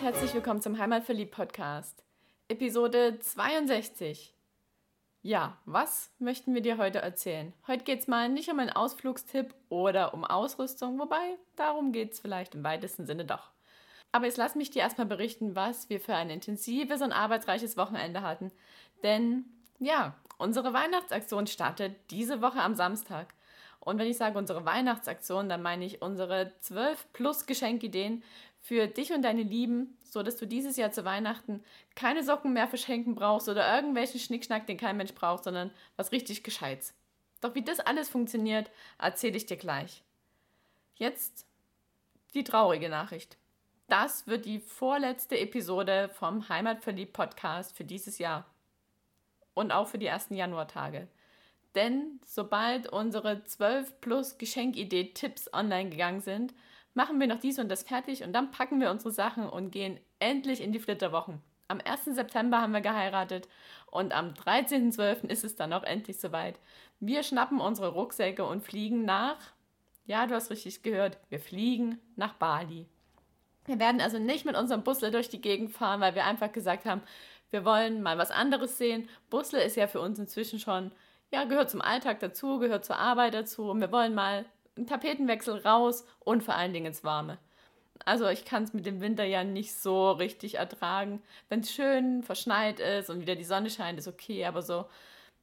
und herzlich willkommen zum Heimatverliebt Podcast, Episode 62. Ja, was möchten wir dir heute erzählen? Heute geht es mal nicht um einen Ausflugstipp oder um Ausrüstung, wobei darum geht es vielleicht im weitesten Sinne doch. Aber jetzt lass mich dir erstmal berichten, was wir für ein intensives und arbeitsreiches Wochenende hatten. Denn ja, unsere Weihnachtsaktion startet diese Woche am Samstag. Und wenn ich sage unsere Weihnachtsaktion, dann meine ich unsere 12 plus Geschenkideen für dich und deine Lieben, so dass du dieses Jahr zu Weihnachten keine Socken mehr verschenken brauchst oder irgendwelchen Schnickschnack, den kein Mensch braucht, sondern was richtig Gescheites. Doch wie das alles funktioniert, erzähle ich dir gleich. Jetzt die traurige Nachricht. Das wird die vorletzte Episode vom Heimatverliebt Podcast für dieses Jahr. Und auch für die ersten Januartage. Denn sobald unsere 12 plus Geschenkidee-Tipps online gegangen sind, machen wir noch dies und das fertig und dann packen wir unsere Sachen und gehen endlich in die Flitterwochen. Am 1. September haben wir geheiratet und am 13.12. ist es dann auch endlich soweit. Wir schnappen unsere Rucksäcke und fliegen nach, ja, du hast richtig gehört, wir fliegen nach Bali. Wir werden also nicht mit unserem Busle durch die Gegend fahren, weil wir einfach gesagt haben, wir wollen mal was anderes sehen. Busle ist ja für uns inzwischen schon ja, gehört zum Alltag dazu, gehört zur Arbeit dazu und wir wollen mal Tapetenwechsel raus und vor allen Dingen ins Warme. Also ich kann es mit dem Winter ja nicht so richtig ertragen. Wenn es schön verschneit ist und wieder die Sonne scheint, ist okay, aber so,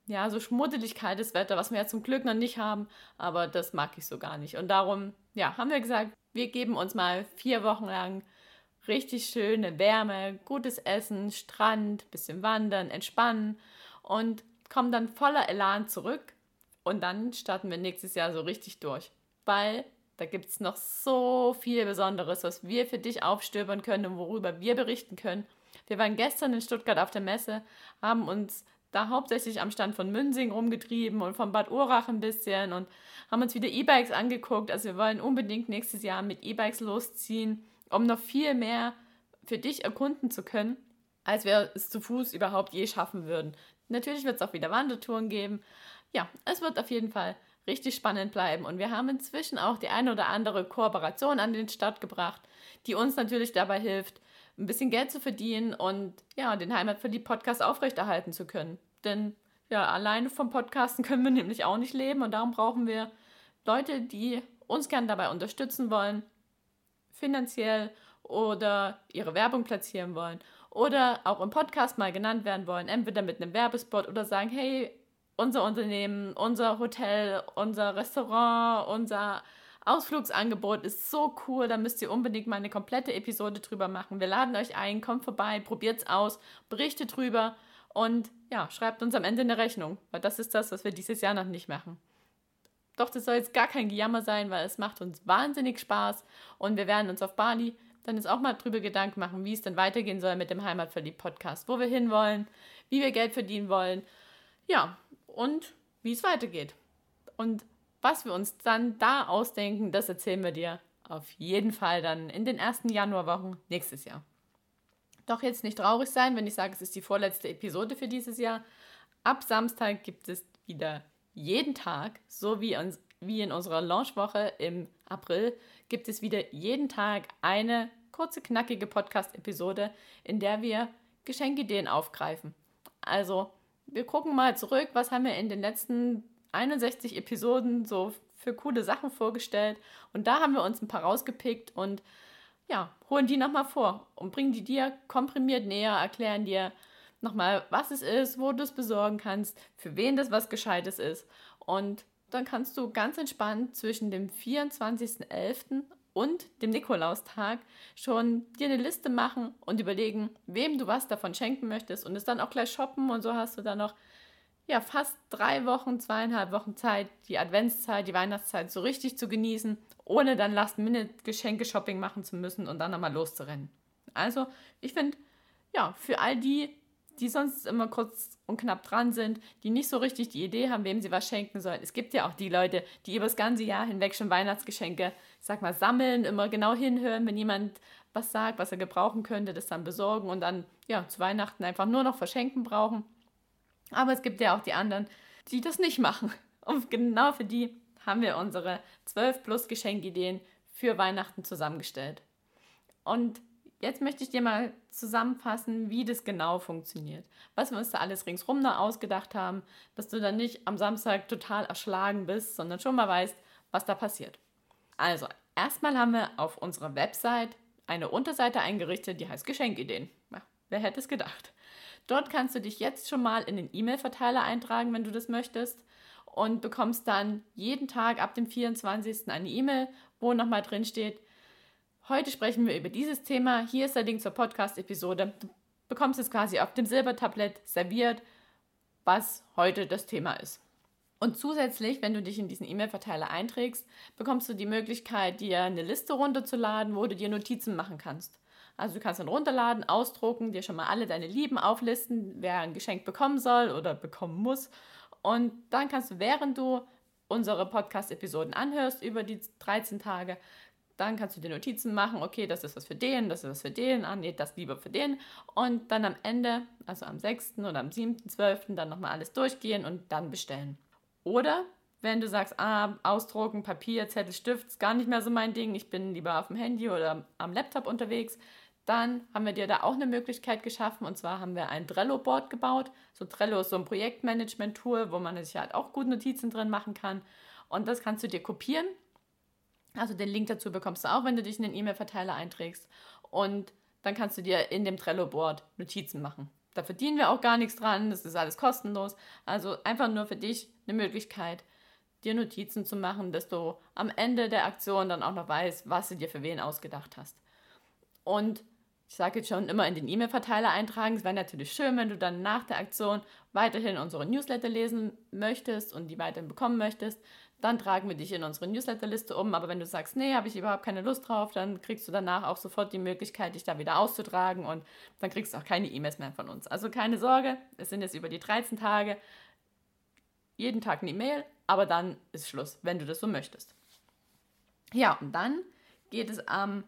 ja, so schmuddelig kaltes Wetter, was wir ja zum Glück noch nicht haben, aber das mag ich so gar nicht. Und darum, ja, haben wir gesagt, wir geben uns mal vier Wochen lang richtig schöne Wärme, gutes Essen, Strand, bisschen wandern, entspannen und kommen dann voller Elan zurück und dann starten wir nächstes Jahr so richtig durch. Weil da gibt es noch so viel Besonderes, was wir für dich aufstöbern können und worüber wir berichten können. Wir waren gestern in Stuttgart auf der Messe, haben uns da hauptsächlich am Stand von Münsing rumgetrieben und von Bad Urach ein bisschen und haben uns wieder E-Bikes angeguckt. Also wir wollen unbedingt nächstes Jahr mit E-Bikes losziehen, um noch viel mehr für dich erkunden zu können, als wir es zu Fuß überhaupt je schaffen würden. Natürlich wird es auch wieder Wandertouren geben. Ja, es wird auf jeden Fall richtig spannend bleiben. Und wir haben inzwischen auch die eine oder andere Kooperation an den Start gebracht, die uns natürlich dabei hilft, ein bisschen Geld zu verdienen und ja, den Heimatverliebt-Podcast aufrechterhalten zu können. Denn ja, alleine vom Podcasten können wir nämlich auch nicht leben und darum brauchen wir Leute, die uns gern dabei unterstützen wollen, finanziell oder ihre Werbung platzieren wollen oder auch im Podcast mal genannt werden wollen, entweder mit einem Werbespot oder sagen, hey, unser Unternehmen, unser Hotel, unser Restaurant, unser Ausflugsangebot ist so cool, da müsst ihr unbedingt mal eine komplette Episode drüber machen. Wir laden euch ein, kommt vorbei, probiert's aus, berichtet drüber und ja, schreibt uns am Ende eine Rechnung, weil das ist das, was wir dieses Jahr noch nicht machen. Doch das soll jetzt gar kein Gejammer sein, weil es macht uns wahnsinnig Spaß und wir werden uns auf Bali dann jetzt auch mal drüber Gedanken machen, wie es denn weitergehen soll mit dem Heimatverliebt-Podcast, wo wir hinwollen, wie wir Geld verdienen wollen, ja, und wie es weitergeht. Und was wir uns dann da ausdenken, das erzählen wir dir auf jeden Fall dann in den ersten Januarwochen nächstes Jahr. Doch jetzt nicht traurig sein, wenn ich sage, es ist die vorletzte Episode für dieses Jahr. Ab Samstag gibt es wieder jeden Tag, so wie, uns, wie in unserer Launchwoche im April, gibt es wieder jeden Tag eine kurze, knackige Podcast-Episode, in der wir Geschenkideen aufgreifen. Also, wir gucken mal zurück, was haben wir in den letzten 61 Episoden so für coole Sachen vorgestellt. Und da haben wir uns ein paar rausgepickt und ja, holen die nochmal vor und bringen die dir komprimiert näher, erklären dir nochmal, was es ist, wo du es besorgen kannst, für wen das was Gescheites ist. Und dann kannst du ganz entspannt zwischen dem 24.11 und dem Nikolaustag schon dir eine Liste machen und überlegen, wem du was davon schenken möchtest und es dann auch gleich shoppen und so hast du dann noch ja, fast drei Wochen, zweieinhalb Wochen Zeit, die Adventszeit, die Weihnachtszeit so richtig zu genießen, ohne dann Last-Minute-Geschenke-Shopping machen zu müssen und dann nochmal loszurennen. Also, ich finde, ja, für all die, die sonst immer kurz und knapp dran sind, die nicht so richtig die Idee haben, wem sie was schenken sollen. Es gibt ja auch die Leute, die über das ganze Jahr hinweg schon Weihnachtsgeschenke, sag mal, sammeln, immer genau hinhören, wenn jemand was sagt, was er gebrauchen könnte, das dann besorgen und dann ja zu Weihnachten einfach nur noch verschenken brauchen. Aber es gibt ja auch die anderen, die das nicht machen. Und genau für die haben wir unsere 12 plus Geschenkideen für Weihnachten zusammengestellt. Und jetzt möchte ich dir mal zusammenfassen, wie das genau funktioniert. Was wir uns da alles ringsrum da ausgedacht haben, dass du dann nicht am Samstag total erschlagen bist, sondern schon mal weißt, was da passiert. Also, erstmal haben wir auf unserer Website eine Unterseite eingerichtet, die heißt Geschenkideen. Ja, wer hätte es gedacht? Dort kannst du dich jetzt schon mal in den E-Mail-Verteiler eintragen, wenn du das möchtest und bekommst dann jeden Tag ab dem 24. eine E-Mail, wo nochmal drin steht, heute sprechen wir über dieses Thema, hier ist der Link zur Podcast-Episode. Du bekommst es quasi auf dem Silbertablett serviert, was heute das Thema ist. Und zusätzlich, wenn du dich in diesen E-Mail-Verteiler einträgst, bekommst du die Möglichkeit, dir eine Liste runterzuladen, wo du dir Notizen machen kannst. Also du kannst dann runterladen, ausdrucken, dir schon mal alle deine Lieben auflisten, wer ein Geschenk bekommen soll oder bekommen muss. Und dann kannst du, während du unsere Podcast-Episoden anhörst über die 13 Tage, dann kannst du dir Notizen machen, okay, das ist was für den, das ist was für den, ah nee, das lieber für den. Und dann am Ende, also am 6. oder am 7.12. dann nochmal alles durchgehen und dann bestellen. Oder wenn du sagst, ah, ausdrucken, Papier, Zettel, Stift, ist gar nicht mehr so mein Ding, ich bin lieber auf dem Handy oder am Laptop unterwegs, dann haben wir dir da auch eine Möglichkeit geschaffen und zwar haben wir ein Trello-Board gebaut. So Trello ist so ein Projektmanagement-Tool, wo man sich halt auch gut Notizen drin machen kann. Und das kannst du dir kopieren. Also den Link dazu bekommst du auch, wenn du dich in den E-Mail-Verteiler einträgst. Und dann kannst du dir in dem Trello-Board Notizen machen. Da verdienen wir auch gar nichts dran, das ist alles kostenlos. Also einfach nur für dich eine Möglichkeit, dir Notizen zu machen, dass du am Ende der Aktion dann auch noch weißt, was du dir für wen ausgedacht hast. Und ich sage jetzt schon immer in den E-Mail-Verteiler eintragen. Es wäre natürlich schön, wenn du dann nach der Aktion weiterhin unsere Newsletter lesen möchtest und die weiterhin bekommen möchtest. Dann tragen wir dich in unsere Newsletterliste um. Aber wenn du sagst, nee, habe ich überhaupt keine Lust drauf, dann kriegst du danach auch sofort die Möglichkeit, dich da wieder auszutragen und dann kriegst du auch keine E-Mails mehr von uns. Also keine Sorge, es sind jetzt über die 13 Tage jeden Tag eine E-Mail, aber dann ist Schluss, wenn du das so möchtest. Ja, und dann geht es am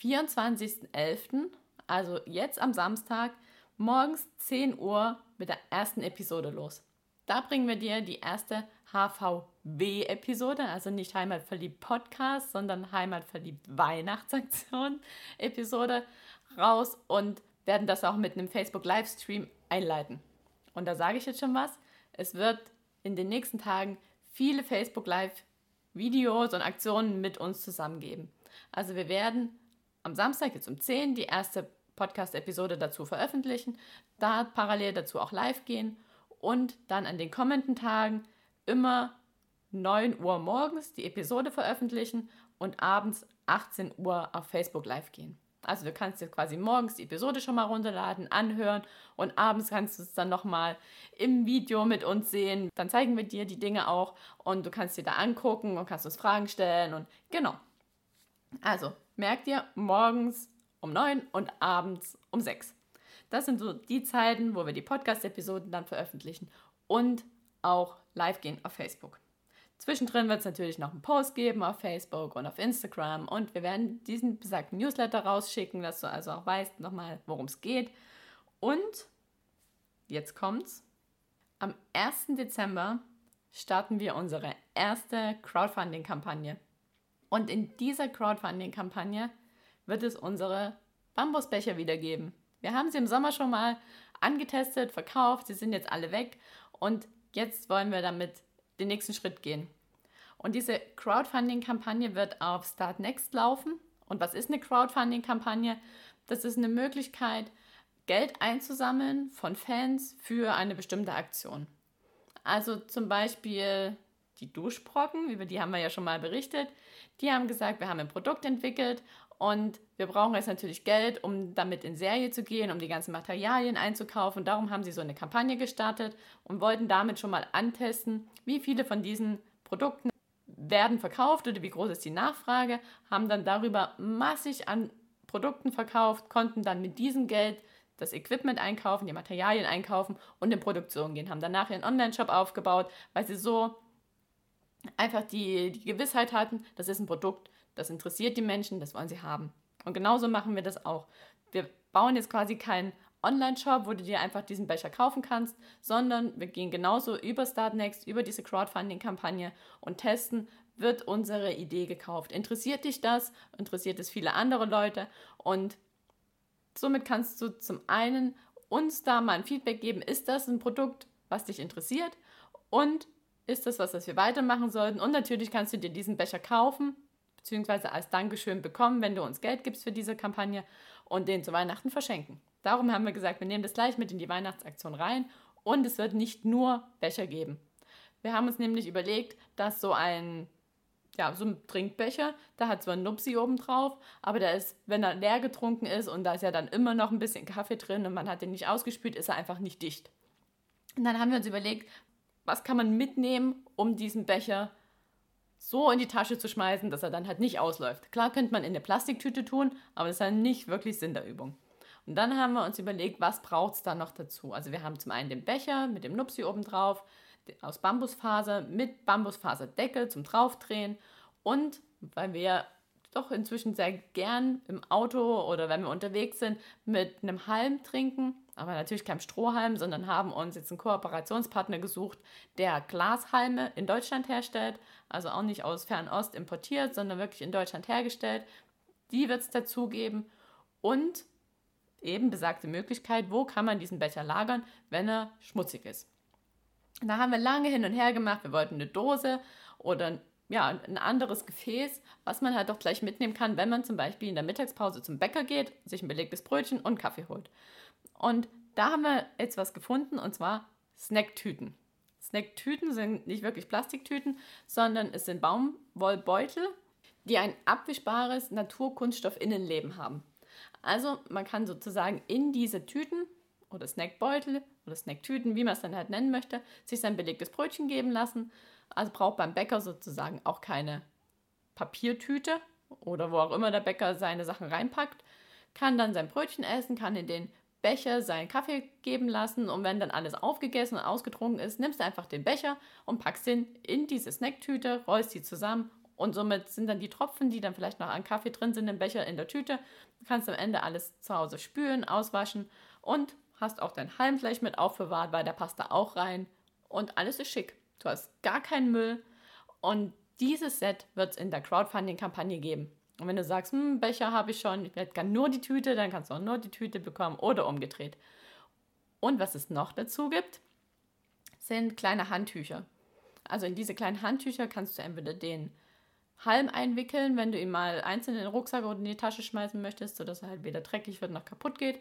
24.11., also jetzt am Samstag, morgens 10 Uhr mit der ersten Episode los. Da bringen wir dir die erste HVW-Episode, also nicht Heimatverliebt Podcast, sondern Heimatverliebt Weihnachtsaktion-Episode raus und werden das auch mit einem Facebook-Livestream einleiten. Und da sage ich jetzt schon was. Es wird in den nächsten Tagen viele Facebook-Live-Videos und Aktionen mit uns zusammen geben. Also wir werden am Samstag jetzt um 10 die erste Podcast-Episode dazu veröffentlichen, da parallel dazu auch live gehen und dann an den kommenden Tagen immer 9 Uhr morgens die Episode veröffentlichen und abends 18 Uhr auf Facebook live gehen. Also du kannst dir quasi morgens die Episode schon mal runterladen, anhören und abends kannst du es dann nochmal im Video mit uns sehen. Dann zeigen wir dir die Dinge auch und du kannst dir da angucken und kannst uns Fragen stellen und genau. Also merkt ihr, morgens um 9 und abends um 6. Das sind so die Zeiten, wo wir die Podcast-Episoden dann veröffentlichen und auch live gehen auf Facebook. Zwischendrin wird es natürlich noch einen Post geben auf Facebook und auf Instagram und wir werden diesen besagten Newsletter rausschicken, dass du also auch weißt nochmal, worum es geht. Und jetzt kommt's. Am 1. Dezember starten wir unsere erste Crowdfunding-Kampagne. Und in dieser Crowdfunding-Kampagne wird es unsere Bambusbecher wiedergeben. Wir haben sie im Sommer schon mal angetestet, verkauft, sie sind jetzt alle weg und jetzt wollen wir damit den nächsten Schritt gehen. Und diese Crowdfunding-Kampagne wird auf Start Next laufen. Und was ist eine Crowdfunding-Kampagne? Das ist eine Möglichkeit, Geld einzusammeln von Fans für eine bestimmte Aktion. Also zum Beispiel die Duschbrocken, über die haben wir ja schon mal berichtet, die haben gesagt, wir haben ein Produkt entwickelt und wir brauchen jetzt natürlich Geld, um damit in Serie zu gehen, um die ganzen Materialien einzukaufen. Darum haben sie so eine Kampagne gestartet und wollten damit schon mal antesten, wie viele von diesen Produkten werden verkauft oder wie groß ist die Nachfrage, haben dann darüber massig an Produkten verkauft, konnten dann mit diesem Geld das Equipment einkaufen, die Materialien einkaufen und in Produktion gehen, haben danach ihren Online-Shop aufgebaut, weil sie so einfach die, die Gewissheit hatten, das ist ein Produkt, das interessiert die Menschen, das wollen sie haben. Und genauso machen wir das auch. Wir bauen jetzt quasi keinen Online-Shop, wo du dir einfach diesen Becher kaufen kannst, sondern wir gehen genauso über Startnext, über diese Crowdfunding-Kampagne und testen, wird unsere Idee gekauft. Interessiert dich das? Interessiert es viele andere Leute? Und somit kannst du zum einen uns da mal ein Feedback geben, ist das ein Produkt, was dich interessiert und ist das was, was wir weitermachen sollten. Und natürlich kannst du dir diesen Becher kaufen, beziehungsweise als Dankeschön bekommen, wenn du uns Geld gibst für diese Kampagne und den zu Weihnachten verschenken. Darum haben wir gesagt, wir nehmen das gleich mit in die Weihnachtsaktion rein und es wird nicht nur Becher geben. Wir haben uns nämlich überlegt, dass so ein ja, so ein Trinkbecher, da hat zwar ein Nupsi oben drauf, aber der ist, wenn er leer getrunken ist und da ist ja dann immer noch ein bisschen Kaffee drin und man hat den nicht ausgespült, ist er einfach nicht dicht. Und dann haben wir uns überlegt, was kann man mitnehmen, um diesen Becher so in die Tasche zu schmeißen, dass er dann halt nicht ausläuft. Klar könnte man in eine Plastiktüte tun, aber das ist halt nicht wirklich Sinn der Übung. Und dann haben wir uns überlegt, was braucht es da noch dazu? Also wir haben zum einen den Becher mit dem Nupsi oben drauf, aus Bambusfaser mit Bambusfaserdeckel zum Draufdrehen und weil wir doch inzwischen sehr gern im Auto oder wenn wir unterwegs sind mit einem Halm trinken, aber natürlich keinem Strohhalm, sondern haben uns jetzt einen Kooperationspartner gesucht, der Glashalme in Deutschland herstellt, also auch nicht aus Fernost importiert, sondern wirklich in Deutschland hergestellt. Die wird es dazu geben und eben besagte Möglichkeit, wo kann man diesen Becher lagern, wenn er schmutzig ist. Da haben wir lange hin und her gemacht. Wir wollten eine Dose oder ja, ein anderes Gefäß, was man halt auch gleich mitnehmen kann, wenn man zum Beispiel in der Mittagspause zum Bäcker geht, sich ein belegtes Brötchen und Kaffee holt. Und da haben wir jetzt was gefunden und zwar Snacktüten. Snacktüten sind nicht wirklich Plastiktüten, sondern es sind Baumwollbeutel, die ein abwischbares Naturkunststoff-Innenleben haben. Also man kann sozusagen in diese Tüten oder Snackbeutel oder Snacktüten, wie man es dann halt nennen möchte, sich sein belegtes Brötchen geben lassen. Also braucht beim Bäcker sozusagen auch keine Papiertüte oder wo auch immer der Bäcker seine Sachen reinpackt, kann dann sein Brötchen essen, kann in den Becher seinen Kaffee geben lassen und wenn dann alles aufgegessen und ausgetrunken ist, nimmst du einfach den Becher und packst den in diese Snacktüte, rollst sie zusammen und somit sind dann die Tropfen, die dann vielleicht noch an Kaffee drin sind im Becher in der Tüte. Du kannst am Ende alles zu Hause spülen, auswaschen und hast auch dein Halm gleich mit aufbewahrt, weil der passt da auch rein und alles ist schick. Du hast gar keinen Müll und dieses Set wird es in der Crowdfunding-Kampagne geben. Und wenn du sagst, hm, Becher habe ich schon, ich gerne nur die Tüte, dann kannst du auch nur die Tüte bekommen oder umgedreht. Und was es noch dazu gibt, sind kleine Handtücher. Also in diese kleinen Handtücher kannst du entweder den Halm einwickeln, wenn du ihn mal einzeln in den Rucksack oder in die Tasche schmeißen möchtest, sodass er halt weder dreckig wird noch kaputt geht.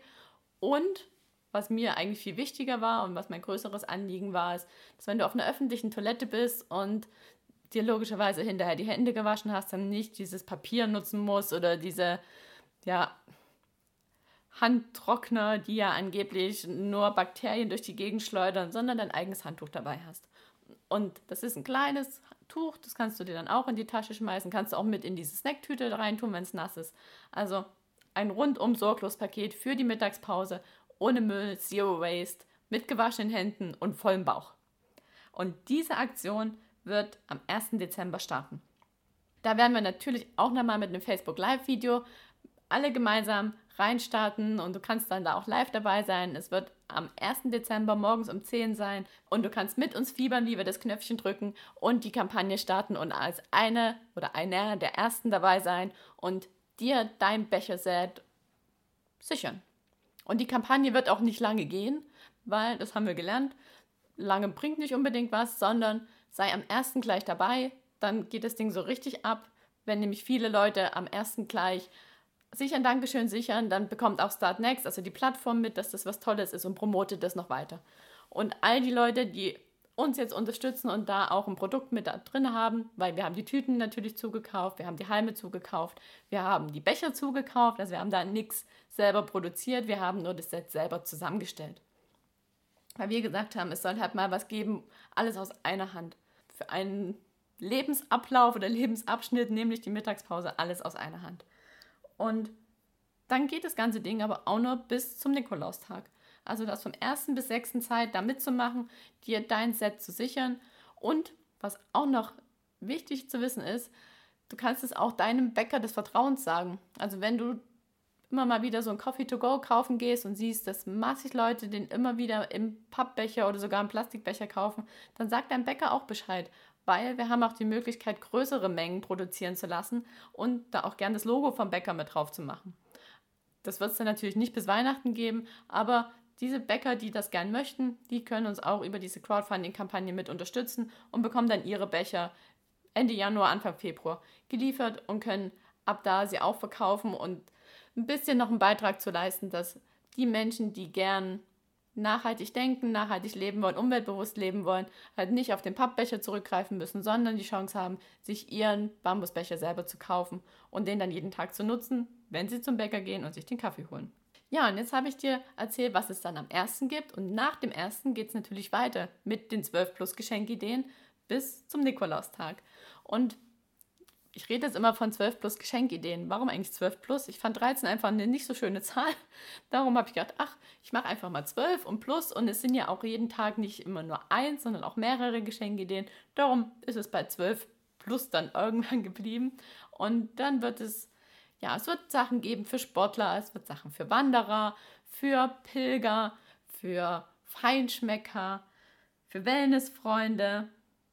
Und was mir eigentlich viel wichtiger war und was mein größeres Anliegen war, ist, dass wenn du auf einer öffentlichen Toilette bist und dir logischerweise hinterher die Hände gewaschen hast, dann nicht dieses Papier nutzen musst oder diese, ja, Handtrockner, die ja angeblich nur Bakterien durch die Gegend schleudern, sondern dein eigenes Handtuch dabei hast. Und das ist ein kleines Tuch, das kannst du dir dann auch in die Tasche schmeißen, kannst du auch mit in diese Snacktüte reintun, wenn es nass ist. Also ein rundum sorglos Paket für die Mittagspause ohne Müll, Zero Waste, mit gewaschenen Händen und vollem Bauch. Und diese Aktion wird am 1. Dezember starten. Da werden wir natürlich auch nochmal mit einem Facebook Live-Video alle gemeinsam reinstarten und du kannst dann da auch live dabei sein. Es wird am 1. Dezember morgens um 10 sein und du kannst mit uns fiebern, wie wir das Knöpfchen drücken und die Kampagne starten und als eine oder einer der ersten dabei sein und dir dein Becherset sichern. Und die Kampagne wird auch nicht lange gehen, weil, das haben wir gelernt, lange bringt nicht unbedingt was, sondern sei am ersten gleich dabei, dann geht das Ding so richtig ab. Wenn nämlich viele Leute am ersten gleich sich ein Dankeschön sichern, dann bekommt auch Start Next, also die Plattform mit, dass das was Tolles ist und promotet das noch weiter. Und all die Leute, die uns jetzt unterstützen und da auch ein Produkt mit drin haben, weil wir haben die Tüten natürlich zugekauft, wir haben die Halme zugekauft, wir haben die Becher zugekauft, also wir haben da nichts selber produziert, wir haben nur das Set selber zusammengestellt. Weil wir gesagt haben, es soll halt mal was geben, alles aus einer Hand. Für einen Lebensablauf oder Lebensabschnitt, nämlich die Mittagspause, alles aus einer Hand. Und dann geht das ganze Ding aber auch nur bis zum Nikolaustag. Also das vom 1. bis 6. Zeit da mitzumachen, dir dein Set zu sichern. Und was auch noch wichtig zu wissen ist, du kannst es auch deinem Bäcker des Vertrauens sagen. Also wenn du immer mal wieder so ein Coffee to go kaufen gehst und siehst, dass massig Leute den immer wieder im Pappbecher oder sogar im Plastikbecher kaufen, dann sag deinem Bäcker auch Bescheid, weil wir haben auch die Möglichkeit, größere Mengen produzieren zu lassen und da auch gern das Logo vom Bäcker mit drauf zu machen. Das wird es dann natürlich nicht bis Weihnachten geben, aber diese Bäcker, die das gern möchten, die können uns auch über diese Crowdfunding-Kampagne mit unterstützen und bekommen dann ihre Becher Ende Januar, Anfang Februar geliefert und können ab da sie auch verkaufen und ein bisschen noch einen Beitrag zu leisten, dass die Menschen, die gern nachhaltig denken, nachhaltig leben wollen, umweltbewusst leben wollen, halt nicht auf den Pappbecher zurückgreifen müssen, sondern die Chance haben, sich ihren Bambusbecher selber zu kaufen und den dann jeden Tag zu nutzen, wenn sie zum Bäcker gehen und sich den Kaffee holen. Ja, und jetzt habe ich dir erzählt, was es dann am ersten gibt. Und nach dem ersten geht es natürlich weiter mit den 12 plus Geschenkideen bis zum Nikolaustag. Und ich rede jetzt immer von 12 plus Geschenkideen. Warum eigentlich 12 plus? Ich fand 13 einfach eine nicht so schöne Zahl. Darum habe ich gedacht, ach, ich mache einfach mal 12 und plus. Und es sind ja auch jeden Tag nicht immer nur eins, sondern auch mehrere Geschenkideen. Darum ist es bei 12 plus dann irgendwann geblieben. Und dann wird es, ja, es wird Sachen geben für Sportler, es wird Sachen für Wanderer, für Pilger, für Feinschmecker, für Wellnessfreunde,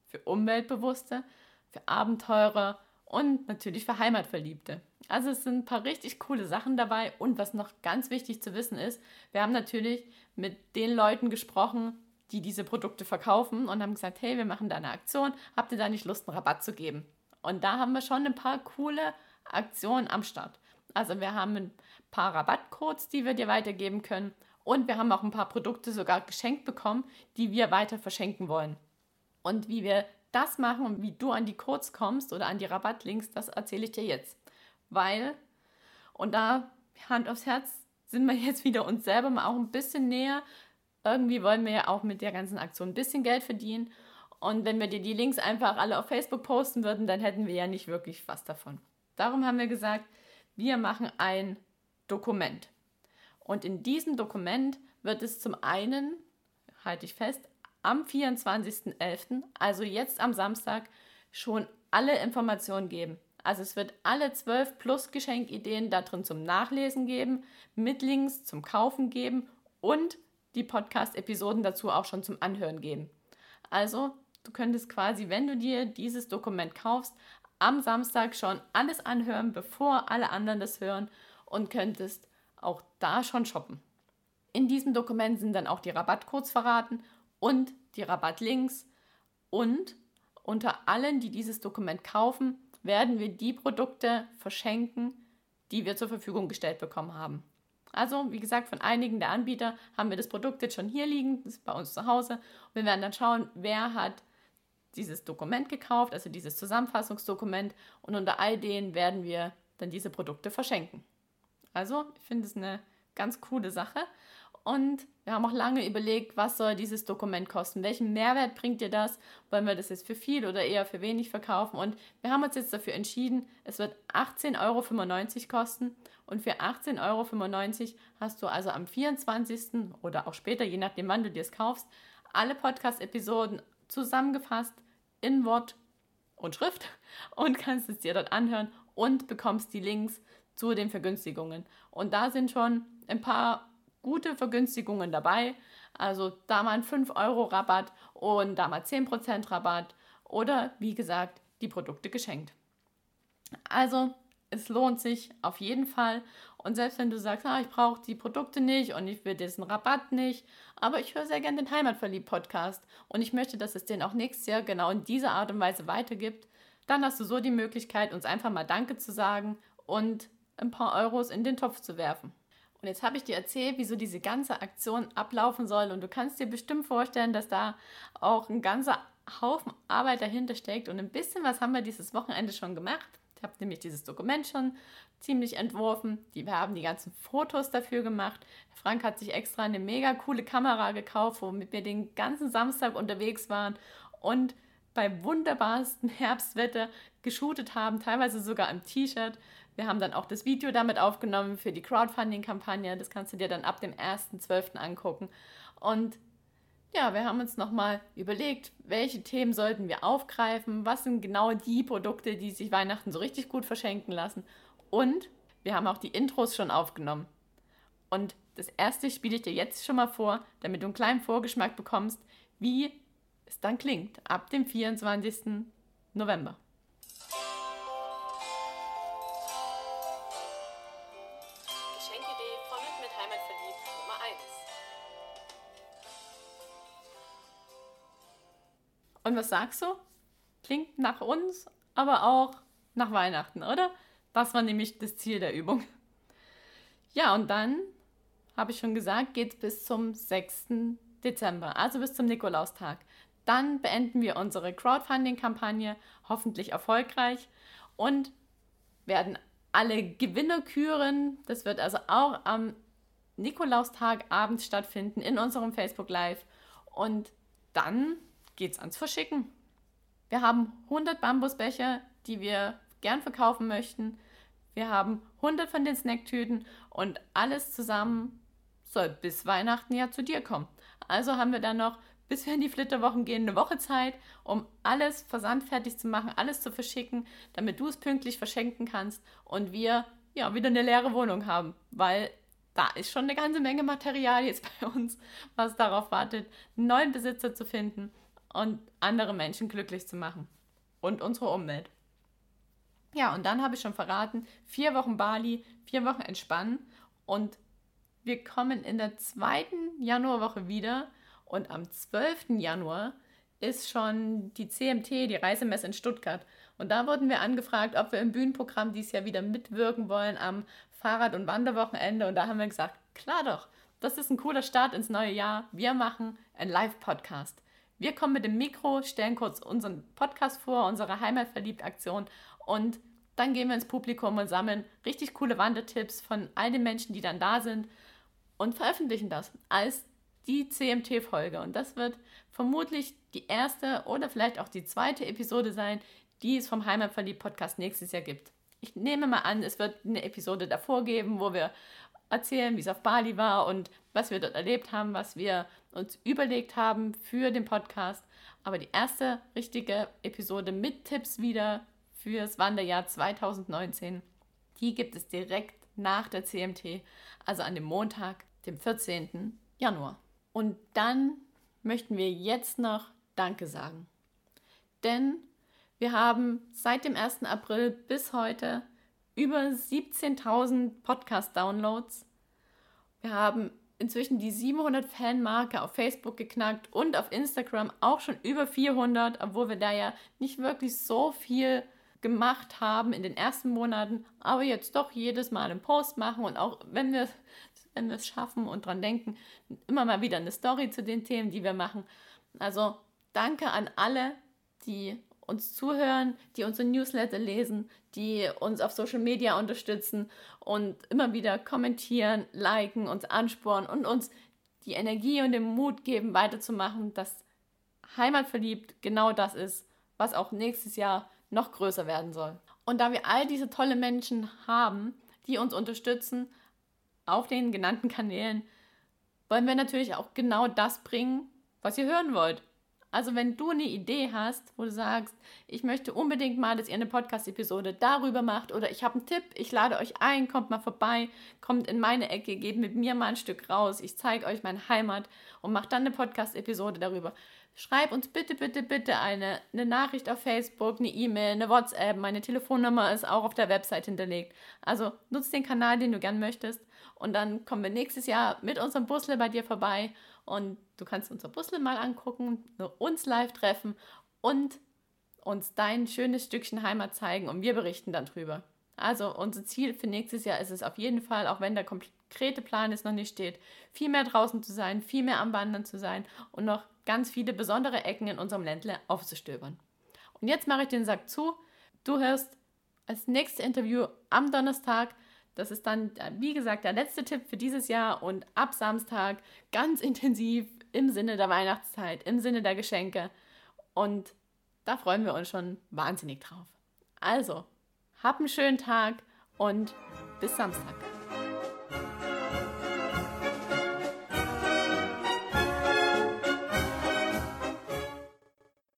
für Umweltbewusste, für Abenteurer und natürlich für Heimatverliebte. Also es sind ein paar richtig coole Sachen dabei und was noch ganz wichtig zu wissen ist, wir haben natürlich mit den Leuten gesprochen, die diese Produkte verkaufen und haben gesagt, hey, wir machen da eine Aktion, habt ihr da nicht Lust, einen Rabatt zu geben? Und da haben wir schon ein paar coole Aktionen am Start. Also wir haben ein paar Rabattcodes, die wir dir weitergeben können und wir haben auch ein paar Produkte sogar geschenkt bekommen, die wir weiter verschenken wollen. Und wie wir das machen und wie du an die Codes kommst oder an die Rabattlinks, das erzähle ich dir jetzt. Weil, und da Hand aufs Herz, sind wir jetzt wieder uns selber mal auch ein bisschen näher. Irgendwie wollen wir ja auch mit der ganzen Aktion ein bisschen Geld verdienen. Und wenn wir dir die Links einfach alle auf Facebook posten würden, dann hätten wir ja nicht wirklich was davon. Darum haben wir gesagt, wir machen ein Dokument. Und in diesem Dokument wird es zum einen, halte ich fest, am 24.11., also jetzt am Samstag, schon alle Informationen geben. Also es wird alle 12 plus Geschenkideen da drin zum Nachlesen geben, mit Links zum Kaufen geben und die Podcast-Episoden dazu auch schon zum Anhören geben. Also du könntest quasi, wenn du dir dieses Dokument kaufst, am Samstag schon alles anhören, bevor alle anderen das hören und könntest auch da schon shoppen. In diesem Dokument sind dann auch die Rabattcodes verraten und die Rabattlinks. Und unter allen, die dieses Dokument kaufen, werden wir die Produkte verschenken, die wir zur Verfügung gestellt bekommen haben. Also, wie gesagt, von einigen der Anbieter haben wir das Produkt jetzt schon hier liegen, das ist bei uns zu Hause. Und wir werden dann schauen, wer hat dieses Dokument gekauft, also dieses Zusammenfassungsdokument. Und unter all denen werden wir dann diese Produkte verschenken. Also, ich finde es eine ganz coole Sache. Und wir haben auch lange überlegt, was soll dieses Dokument kosten? Welchen Mehrwert bringt dir das? Wollen wir das jetzt für viel oder eher für wenig verkaufen? Und wir haben uns jetzt dafür entschieden, es wird 18,95 Euro kosten. Und für 18,95 Euro hast du also am 24. oder auch später, je nachdem, wann du dir es kaufst, alle Podcast-Episoden zusammengefasst in Wort und Schrift und kannst es dir dort anhören und bekommst die Links zu den Vergünstigungen. Und da sind schon ein paar gute Vergünstigungen dabei. Also da mal ein 5-Euro-Rabatt und da mal 10% Rabatt oder wie gesagt die Produkte geschenkt. Also es lohnt sich auf jeden Fall. Und selbst wenn du sagst, ah, ich brauche die Produkte nicht und ich will diesen Rabatt nicht, aber ich höre sehr gerne den Heimatverliebt-Podcast und ich möchte, dass es den auch nächstes Jahr genau in dieser Art und Weise weitergibt, dann hast du so die Möglichkeit, uns einfach mal Danke zu sagen und ein paar Euros in den Topf zu werfen. Und jetzt habe ich dir erzählt, wieso diese ganze Aktion ablaufen soll. Und du kannst dir bestimmt vorstellen, dass da auch ein ganzer Haufen Arbeit dahinter steckt. Und ein bisschen was haben wir dieses Wochenende schon gemacht. Ich habe nämlich dieses Dokument schon ziemlich entworfen. Die, wir haben die ganzen Fotos dafür gemacht. Frank hat sich extra eine mega coole Kamera gekauft, womit wir den ganzen Samstag unterwegs waren und bei wunderbarsten Herbstwetter geshootet haben, teilweise sogar im T-Shirt. Wir haben dann auch das Video damit aufgenommen für die Crowdfunding-Kampagne. Das kannst du dir dann ab dem 1.12. angucken. Und ja, wir haben uns nochmal überlegt, welche Themen sollten wir aufgreifen, was sind genau die Produkte, die sich Weihnachten so richtig gut verschenken lassen. Und wir haben auch die Intros schon aufgenommen. Und das erste spiele ich dir jetzt schon mal vor, damit du einen kleinen Vorgeschmack bekommst, wie es dann klingt ab dem 24. November. Deutschland Heimat verliehen Nummer 1. Und was sagst du? Klingt nach uns, aber auch nach Weihnachten, oder? Das war nämlich das Ziel der Übung. Ja, und dann, habe ich schon gesagt, geht es bis zum 6. Dezember, also bis zum Nikolaustag. Dann beenden wir unsere Crowdfunding-Kampagne, hoffentlich erfolgreich, und werden alle Gewinner küren. Das wird also auch am Nikolaustag abends stattfinden in unserem Facebook Live. Und dann geht es ans Verschicken. Wir haben 100 Bambusbecher, die wir gern verkaufen möchten. Wir haben 100 von den Snacktüten und alles zusammen soll bis Weihnachten ja zu dir kommen. Also haben wir dann noch, bis wir in die Flitterwochen gehen, eine Woche Zeit, um alles versandfertig zu machen, alles zu verschicken, damit du es pünktlich verschenken kannst und wir ja wieder eine leere Wohnung haben, weil da ist schon eine ganze Menge Material jetzt bei uns, was darauf wartet, einen neuen Besitzer zu finden und andere Menschen glücklich zu machen und unsere Umwelt. Ja, und dann habe ich schon verraten, vier Wochen Bali, vier Wochen entspannen und wir kommen in der zweiten Januarwoche wieder und am 12. Januar ist schon die CMT, die Reisemesse in Stuttgart. Und da wurden wir angefragt, ob wir im Bühnenprogramm dieses Jahr wieder mitwirken wollen am Fahrrad- und Wanderwochenende. Und da haben wir gesagt, klar doch, das ist ein cooler Start ins neue Jahr. Wir machen einen Live-Podcast. Wir kommen mit dem Mikro, stellen kurz unseren Podcast vor, unsere Heimatverliebt-Aktion und dann gehen wir ins Publikum und sammeln richtig coole Wandertipps von all den Menschen, die dann da sind und veröffentlichen das als die CMT-Folge. Und das wird vermutlich die erste oder vielleicht auch die zweite Episode sein, die es vom Heimatverliebt-Podcast nächstes Jahr gibt. Ich nehme mal an, es wird eine Episode davor geben, wo wir erzählen, wie es auf Bali war und was wir dort erlebt haben, was wir uns überlegt haben für den Podcast. Aber die erste richtige Episode mit Tipps wieder fürs Wanderjahr 2019, die gibt es direkt nach der CMT, also an dem Montag, dem 14. Januar. Und dann möchten wir jetzt noch Danke sagen. Denn wir haben seit dem 1. April bis heute über 17.000 Podcast-Downloads. Wir haben inzwischen die 700 Fan-Marke auf Facebook geknackt und auf Instagram auch schon über 400, obwohl wir da ja nicht wirklich so viel gemacht haben in den ersten Monaten, aber jetzt doch jedes Mal einen Post machen und auch wenn wir, wenn wir es schaffen und dran denken, immer mal wieder eine Story zu den Themen, die wir machen. Also danke an alle, die uns zuhören, die unsere Newsletter lesen, die uns auf Social Media unterstützen und immer wieder kommentieren, liken, uns anspornen und uns die Energie und den Mut geben, weiterzumachen, dass Heimatverliebt genau das ist, was auch nächstes Jahr noch größer werden soll. Und da wir all diese tolle Menschen haben, die uns unterstützen auf den genannten Kanälen, wollen wir natürlich auch genau das bringen, was ihr hören wollt. Also wenn du eine Idee hast, wo du sagst, ich möchte unbedingt mal, dass ihr eine Podcast-Episode darüber macht oder ich habe einen Tipp, ich lade euch ein, kommt mal vorbei, kommt in meine Ecke, geht mit mir mal ein Stück raus, ich zeige euch meine Heimat und macht dann eine Podcast-Episode darüber. Schreib uns bitte, bitte, bitte eine, eine Nachricht auf Facebook, eine E-Mail, eine WhatsApp. Meine Telefonnummer ist auch auf der Website hinterlegt. Also nutzt den Kanal, den du gern möchtest. Und dann kommen wir nächstes Jahr mit unserem Busle bei dir vorbei und du kannst unser Busle mal angucken, uns live treffen und uns dein schönes Stückchen Heimat zeigen und wir berichten dann drüber. Also unser Ziel für nächstes Jahr ist es auf jeden Fall, auch wenn der konkrete Plan jetzt noch nicht steht, viel mehr draußen zu sein, viel mehr am Wandern zu sein und noch ganz viele besondere Ecken in unserem Ländle aufzustöbern. Und jetzt mache ich den Sack zu. Du hörst als nächstes Interview am Donnerstag das ist dann, wie gesagt, der letzte Tipp für dieses Jahr und ab Samstag ganz intensiv im Sinne der Weihnachtszeit, im Sinne der Geschenke. Und da freuen wir uns schon wahnsinnig drauf. Also, hab einen schönen Tag und bis Samstag.